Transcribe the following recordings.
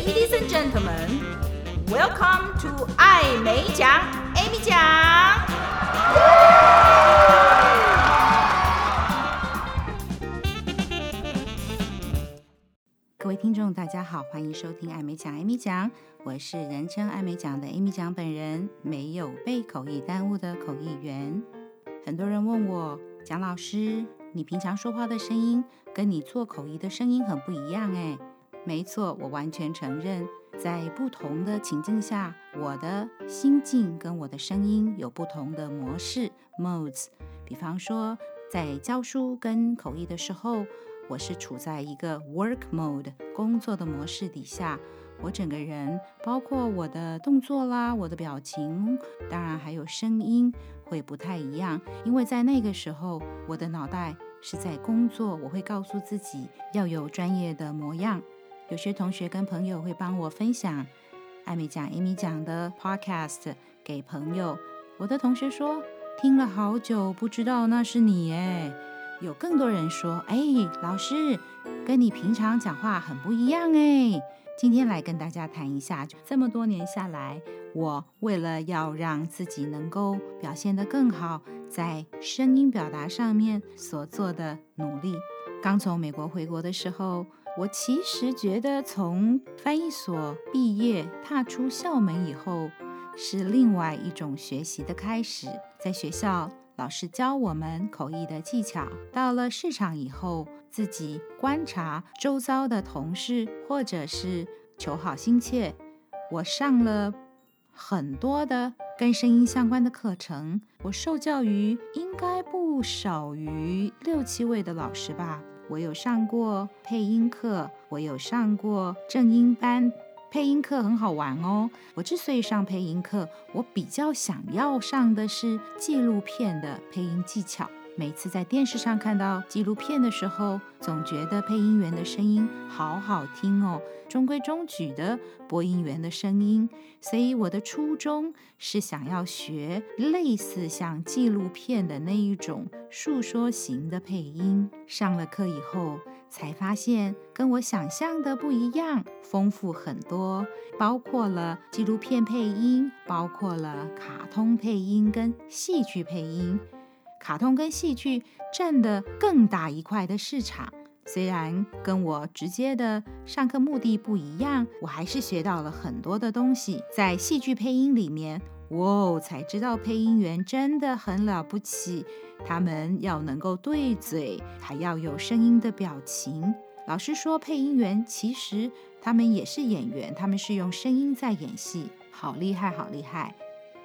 Ladies and gentlemen, welcome to 爱美奖，Amy 奖。各位听众，大家好，欢迎收听爱美奖，Amy 奖。我是人称爱美奖的 Amy 奖本人，没有被口译耽误的口译员。很多人问我，蒋老师，你平常说话的声音跟你做口译的声音很不一样诶。没错，我完全承认，在不同的情境下，我的心境跟我的声音有不同的模式 （modes）。比方说，在教书跟口译的时候，我是处在一个 work mode 工作的模式底下，我整个人，包括我的动作啦、我的表情，当然还有声音，会不太一样。因为在那个时候，我的脑袋是在工作，我会告诉自己要有专业的模样。有些同学跟朋友会帮我分享艾美讲、Amy 奖的 podcast 给朋友。我的同学说听了好久，不知道那是你诶。有更多人说，哎，老师跟你平常讲话很不一样诶。今天来跟大家谈一下，这么多年下来，我为了要让自己能够表现得更好，在声音表达上面所做的努力。刚从美国回国的时候。我其实觉得，从翻译所毕业、踏出校门以后，是另外一种学习的开始。在学校，老师教我们口译的技巧；到了市场以后，自己观察周遭的同事，或者是求好心切。我上了很多的跟声音相关的课程，我受教于应该不少于六七位的老师吧。我有上过配音课，我有上过正音班。配音课很好玩哦。我之所以上配音课，我比较想要上的是纪录片的配音技巧。每次在电视上看到纪录片的时候，总觉得配音员的声音好好听哦，中规中矩的播音员的声音。所以我的初衷是想要学类似像纪录片的那一种述说型的配音。上了课以后，才发现跟我想象的不一样，丰富很多，包括了纪录片配音，包括了卡通配音跟戏剧配音。卡通跟戏剧占的更大一块的市场，虽然跟我直接的上课目的不一样，我还是学到了很多的东西。在戏剧配音里面，我才知道配音员真的很了不起，他们要能够对嘴，还要有声音的表情。老师说，配音员其实他们也是演员，他们是用声音在演戏，好厉害，好厉害。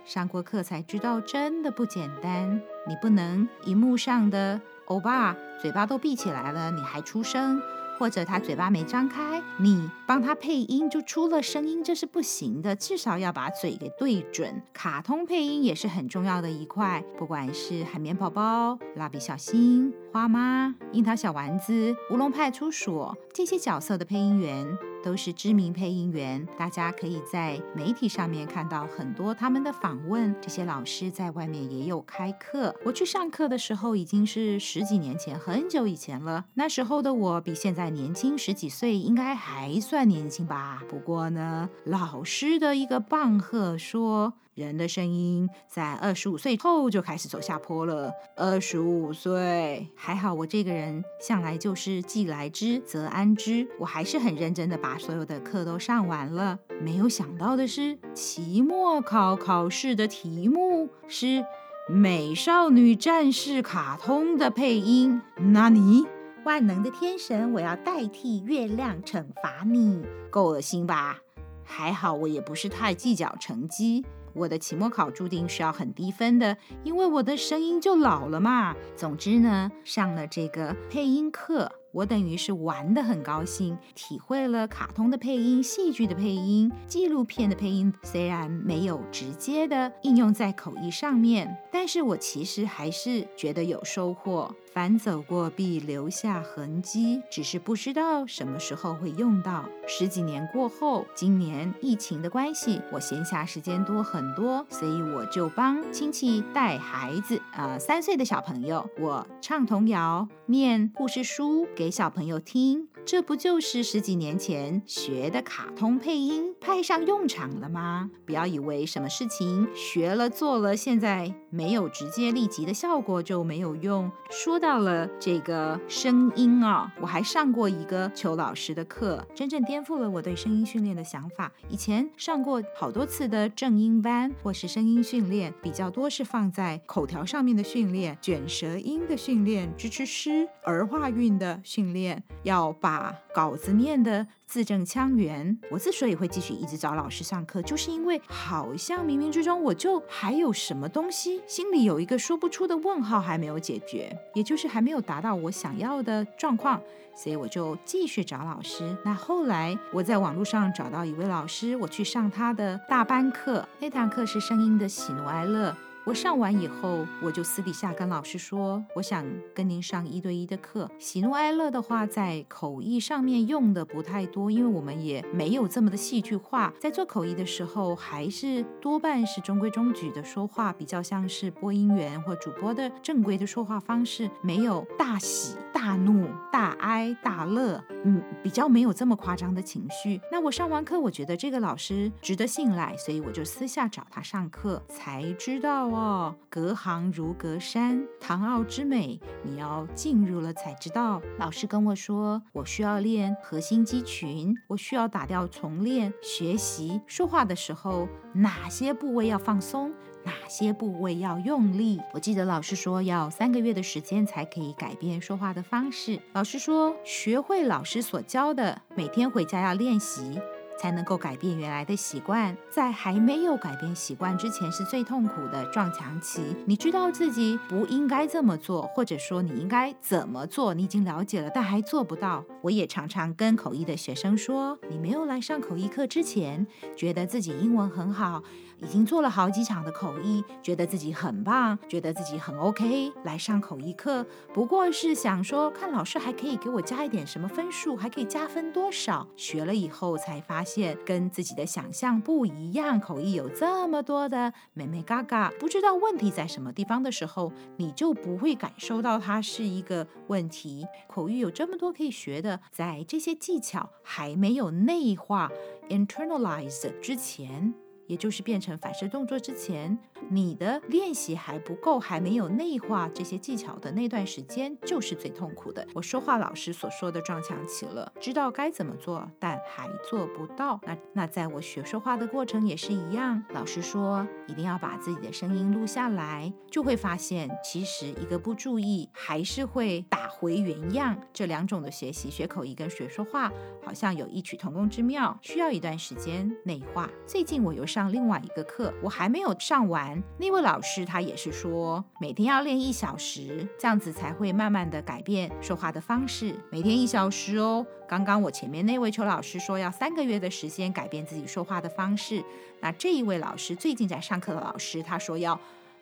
上过课才知道，真的不简单。你不能荧幕上的欧巴嘴巴都闭起来了，你还出声，或者他嘴巴没张开，你帮他配音就出了声音，这是不行的。至少要把嘴给对准。卡通配音也是很重要的一块，不管是海绵宝宝、蜡笔小新、花妈、樱桃小丸子、乌龙派出所这些角色的配音员。都是知名配音员，大家可以在媒体上面看到很多他们的访问。这些老师在外面也有开课。我去上课的时候已经是十几年前，很久以前了。那时候的我比现在年轻十几岁，应该还算年轻吧。不过呢，老师的一个棒喝说。人的声音在二十五岁后就开始走下坡了。二十五岁还好，我这个人向来就是既来之则安之，我还是很认真的把所有的课都上完了。没有想到的是，期末考考试的题目是《美少女战士》卡通的配音。那你万能的天神，我要代替月亮惩罚你，够恶心吧？还好我也不是太计较成绩。我的期末考注定是要很低分的，因为我的声音就老了嘛。总之呢，上了这个配音课。我等于是玩得很高兴，体会了卡通的配音、戏剧的配音、纪录片的配音。虽然没有直接的应用在口译上面，但是我其实还是觉得有收获。凡走过必留下痕迹，只是不知道什么时候会用到。十几年过后，今年疫情的关系，我闲暇时间多很多，所以我就帮亲戚带孩子，呃，三岁的小朋友，我唱童谣、念故事书给。给小朋友听，这不就是十几年前学的卡通配音派上用场了吗？不要以为什么事情学了做了，现在没有直接立即的效果就没有用。说到了这个声音啊，我还上过一个邱老师的课，真正颠覆了我对声音训练的想法。以前上过好多次的正音班或是声音训练，比较多是放在口条上面的训练、卷舌音的训练、支持师儿化韵的训练，要把稿子念的字正腔圆。我之所以会继续一直找老师上课，就是因为好像冥冥之中我就还有什么东西，心里有一个说不出的问号还没有解决，也就是还没有达到我想要的状况，所以我就继续找老师。那后来我在网络上找到一位老师，我去上他的大班课，那堂课是声音的喜怒哀乐。我上完以后，我就私底下跟老师说，我想跟您上一对一的课。喜怒哀乐的话，在口译上面用的不太多，因为我们也没有这么的戏剧化。在做口译的时候，还是多半是中规中矩的说话，比较像是播音员或主播的正规的说话方式，没有大喜大怒、大哀大乐，嗯，比较没有这么夸张的情绪。那我上完课，我觉得这个老师值得信赖，所以我就私下找他上课，才知道。哦，隔行如隔山，唐傲之美，你要进入了才知道。老师跟我说，我需要练核心肌群，我需要打掉重练，学习说话的时候哪些部位要放松，哪些部位要用力。我记得老师说要三个月的时间才可以改变说话的方式。老师说，学会老师所教的，每天回家要练习。才能够改变原来的习惯，在还没有改变习惯之前是最痛苦的撞墙期。你知道自己不应该这么做，或者说你应该怎么做，你已经了解了，但还做不到。我也常常跟口译的学生说，你没有来上口译课之前，觉得自己英文很好。已经做了好几场的口译，觉得自己很棒，觉得自己很 OK，来上口译课，不过是想说看老师还可以给我加一点什么分数，还可以加分多少？学了以后才发现跟自己的想象不一样，口译有这么多的美眉嘎嘎，不知道问题在什么地方的时候，你就不会感受到它是一个问题。口译有这么多可以学的，在这些技巧还没有内化 internalize 之前。也就是变成反射动作之前，你的练习还不够，还没有内化这些技巧的那段时间，就是最痛苦的。我说话老师所说的撞墙期了，知道该怎么做，但还做不到。那那在我学说话的过程也是一样，老师说一定要把自己的声音录下来，就会发现其实一个不注意，还是会打回原样。这两种的学习，学口译跟学说话，好像有异曲同工之妙，需要一段时间内化。最近我有。上另外一个课，我还没有上完。那位老师他也是说，每天要练一小时，这样子才会慢慢的改变说话的方式。每天一小时哦。刚刚我前面那位邱老师说要三个月的时间改变自己说话的方式，那这一位老师最近在上课的老师，他说要。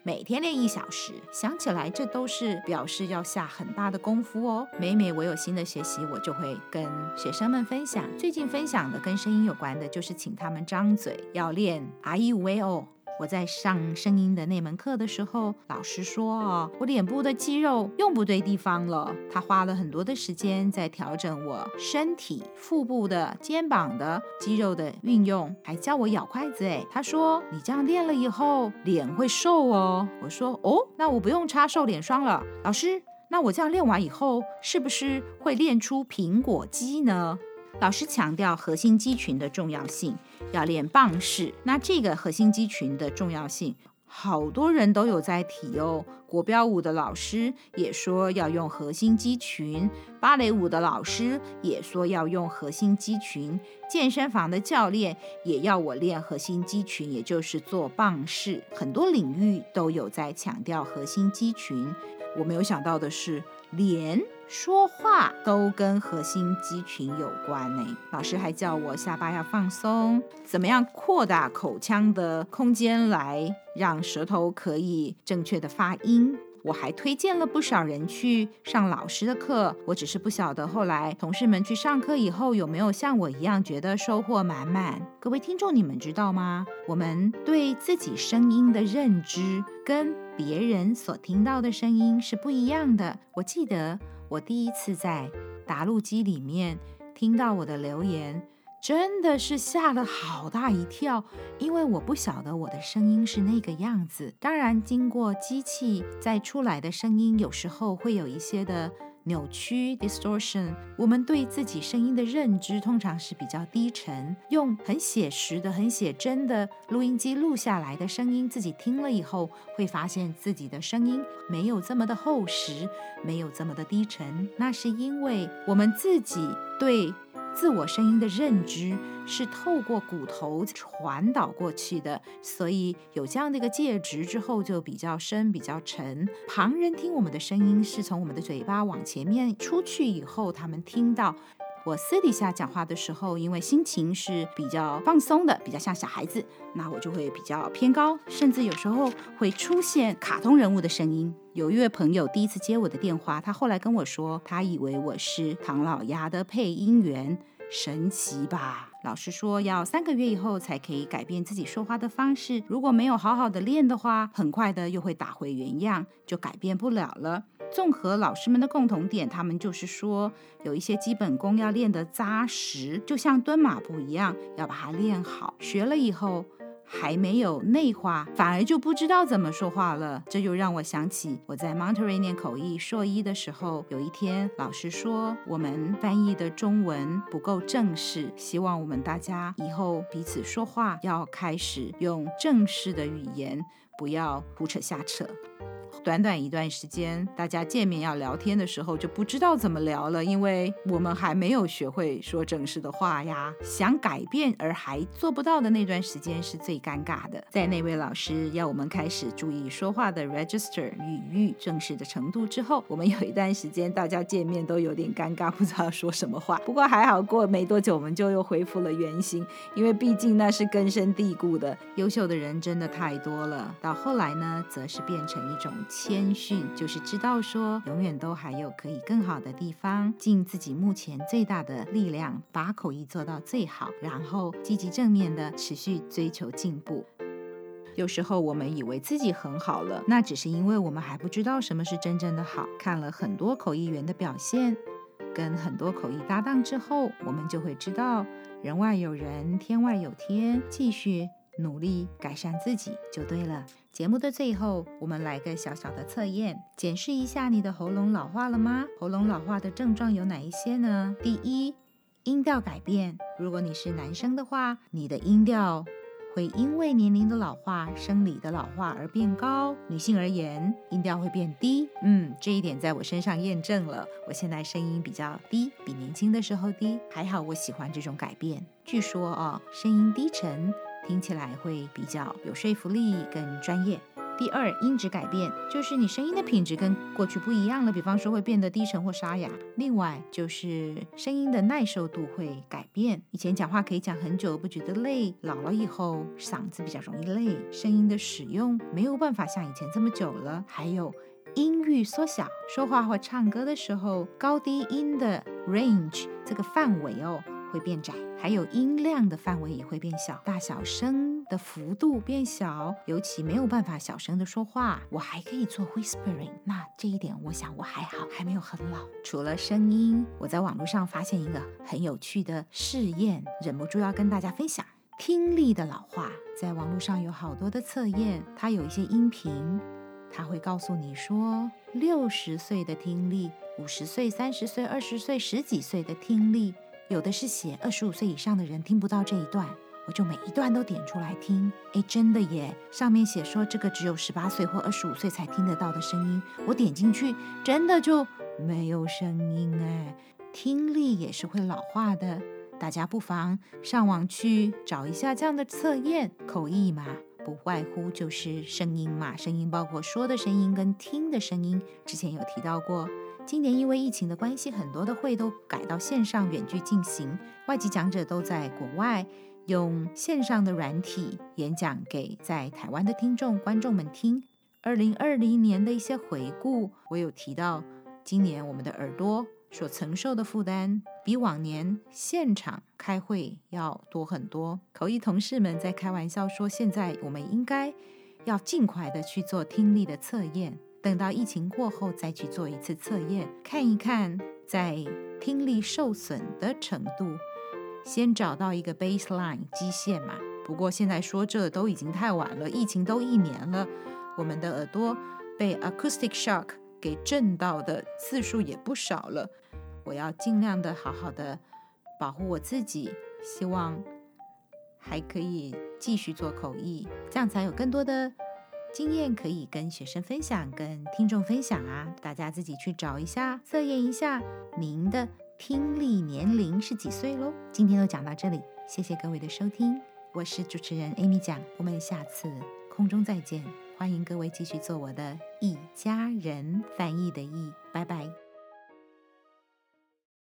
每天练一小时，想起来这都是表示要下很大的功夫哦。每每我有新的学习，我就会跟学生们分享。最近分享的跟声音有关的，就是请他们张嘴，要练 I U V O。我在上声音的那门课的时候，老师说：“哦，我脸部的肌肉用不对地方了。”他花了很多的时间在调整我身体腹部的、肩膀的肌肉的运用，还教我咬筷子。哎，他说：“你这样练了以后，脸会瘦哦。”我说：“哦，那我不用擦瘦脸霜了。”老师，那我这样练完以后，是不是会练出苹果肌呢？老师强调核心肌群的重要性，要练棒式。那这个核心肌群的重要性，好多人都有在提哦。国标舞的老师也说要用核心肌群，芭蕾舞的老师也说要用核心肌群，健身房的教练也要我练核心肌群，也就是做棒式。很多领域都有在强调核心肌群。我没有想到的是，连。说话都跟核心肌群有关呢。老师还叫我下巴要放松，怎么样扩大口腔的空间来让舌头可以正确的发音。我还推荐了不少人去上老师的课，我只是不晓得后来同事们去上课以后有没有像我一样觉得收获满满。各位听众，你们知道吗？我们对自己声音的认知跟别人所听到的声音是不一样的。我记得。我第一次在答录机里面听到我的留言，真的是吓了好大一跳，因为我不晓得我的声音是那个样子。当然，经过机器再出来的声音，有时候会有一些的。扭曲 distortion，我们对自己声音的认知通常是比较低沉，用很写实的、很写真的录音机录下来的声音，自己听了以后会发现自己的声音没有这么的厚实，没有这么的低沉。那是因为我们自己对。自我声音的认知是透过骨头传导过去的，所以有这样的一个介质之后就比较深、比较沉。旁人听我们的声音是从我们的嘴巴往前面出去以后，他们听到。我私底下讲话的时候，因为心情是比较放松的，比较像小孩子，那我就会比较偏高，甚至有时候会出现卡通人物的声音。有一位朋友第一次接我的电话，他后来跟我说，他以为我是唐老鸭的配音员，神奇吧？老师说要三个月以后才可以改变自己说话的方式，如果没有好好的练的话，很快的又会打回原样，就改变不了了。综合老师们的共同点，他们就是说有一些基本功要练得扎实，就像蹲马步一样，要把它练好。学了以后还没有内化，反而就不知道怎么说话了。这就让我想起我在 Monterey 念口译硕一的时候，有一天老师说我们翻译的中文不够正式，希望我们大家以后彼此说话要开始用正式的语言，不要胡扯瞎扯。短短一段时间，大家见面要聊天的时候就不知道怎么聊了，因为我们还没有学会说正式的话呀。想改变而还做不到的那段时间是最尴尬的。在那位老师要我们开始注意说话的 register 语域正式的程度之后，我们有一段时间大家见面都有点尴尬，不知道说什么话。不过还好，过没多久我们就又恢复了原形，因为毕竟那是根深蒂固的。优秀的人真的太多了。到后来呢，则是变成一种。谦逊就是知道说，永远都还有可以更好的地方，尽自己目前最大的力量，把口译做到最好，然后积极正面的持续追求进步。有时候我们以为自己很好了，那只是因为我们还不知道什么是真正的好。看了很多口译员的表现，跟很多口译搭档之后，我们就会知道，人外有人，天外有天，继续。努力改善自己就对了。节目的最后，我们来个小小的测验，检视一下你的喉咙老化了吗？喉咙老化的症状有哪一些呢？第一，音调改变。如果你是男生的话，你的音调会因为年龄的老化、生理的老化而变高；女性而言，音调会变低。嗯，这一点在我身上验证了。我现在声音比较低，比年轻的时候低。还好，我喜欢这种改变。据说啊，声音低沉。听起来会比较有说服力，更专业。第二，音质改变，就是你声音的品质跟过去不一样了，比方说会变得低沉或沙哑。另外，就是声音的耐受度会改变，以前讲话可以讲很久不觉得累，老了以后嗓子比较容易累，声音的使用没有办法像以前这么久了。还有音域缩小，说话或唱歌的时候，高低音的 range 这个范围哦。会变窄，还有音量的范围也会变小，大小声的幅度变小，尤其没有办法小声的说话。我还可以做 whispering，那这一点我想我还好，还没有很老。除了声音，我在网络上发现一个很有趣的试验，忍不住要跟大家分享。听力的老化，在网络上有好多的测验，它有一些音频，它会告诉你说，六十岁的听力，五十岁、三十岁、二十岁、十几岁的听力。有的是写二十五岁以上的人听不到这一段，我就每一段都点出来听。哎，真的耶！上面写说这个只有十八岁或二十五岁才听得到的声音，我点进去，真的就没有声音哎。听力也是会老化的，大家不妨上网去找一下这样的测验。口译嘛，不外乎就是声音嘛，声音包括说的声音跟听的声音，之前有提到过。今年因为疫情的关系，很多的会都改到线上远距进行，外籍讲者都在国外用线上的软体演讲给在台湾的听众观众们听。二零二零年的一些回顾，我有提到，今年我们的耳朵所承受的负担比往年现场开会要多很多。口译同事们在开玩笑说，现在我们应该要尽快的去做听力的测验。等到疫情过后再去做一次测验，看一看在听力受损的程度，先找到一个 baseline 基线嘛。不过现在说这都已经太晚了，疫情都一年了，我们的耳朵被 acoustic shock 给震到的次数也不少了。我要尽量的好好的保护我自己，希望还可以继续做口译，这样才有更多的经验可以跟学生分享，跟听众分享啊！大家自己去找一下，测验一下您的听力年龄是几岁喽。今天就讲到这里，谢谢各位的收听，我是主持人 Amy 讲，我们下次空中再见，欢迎各位继续做我的一家人翻译的译，拜拜。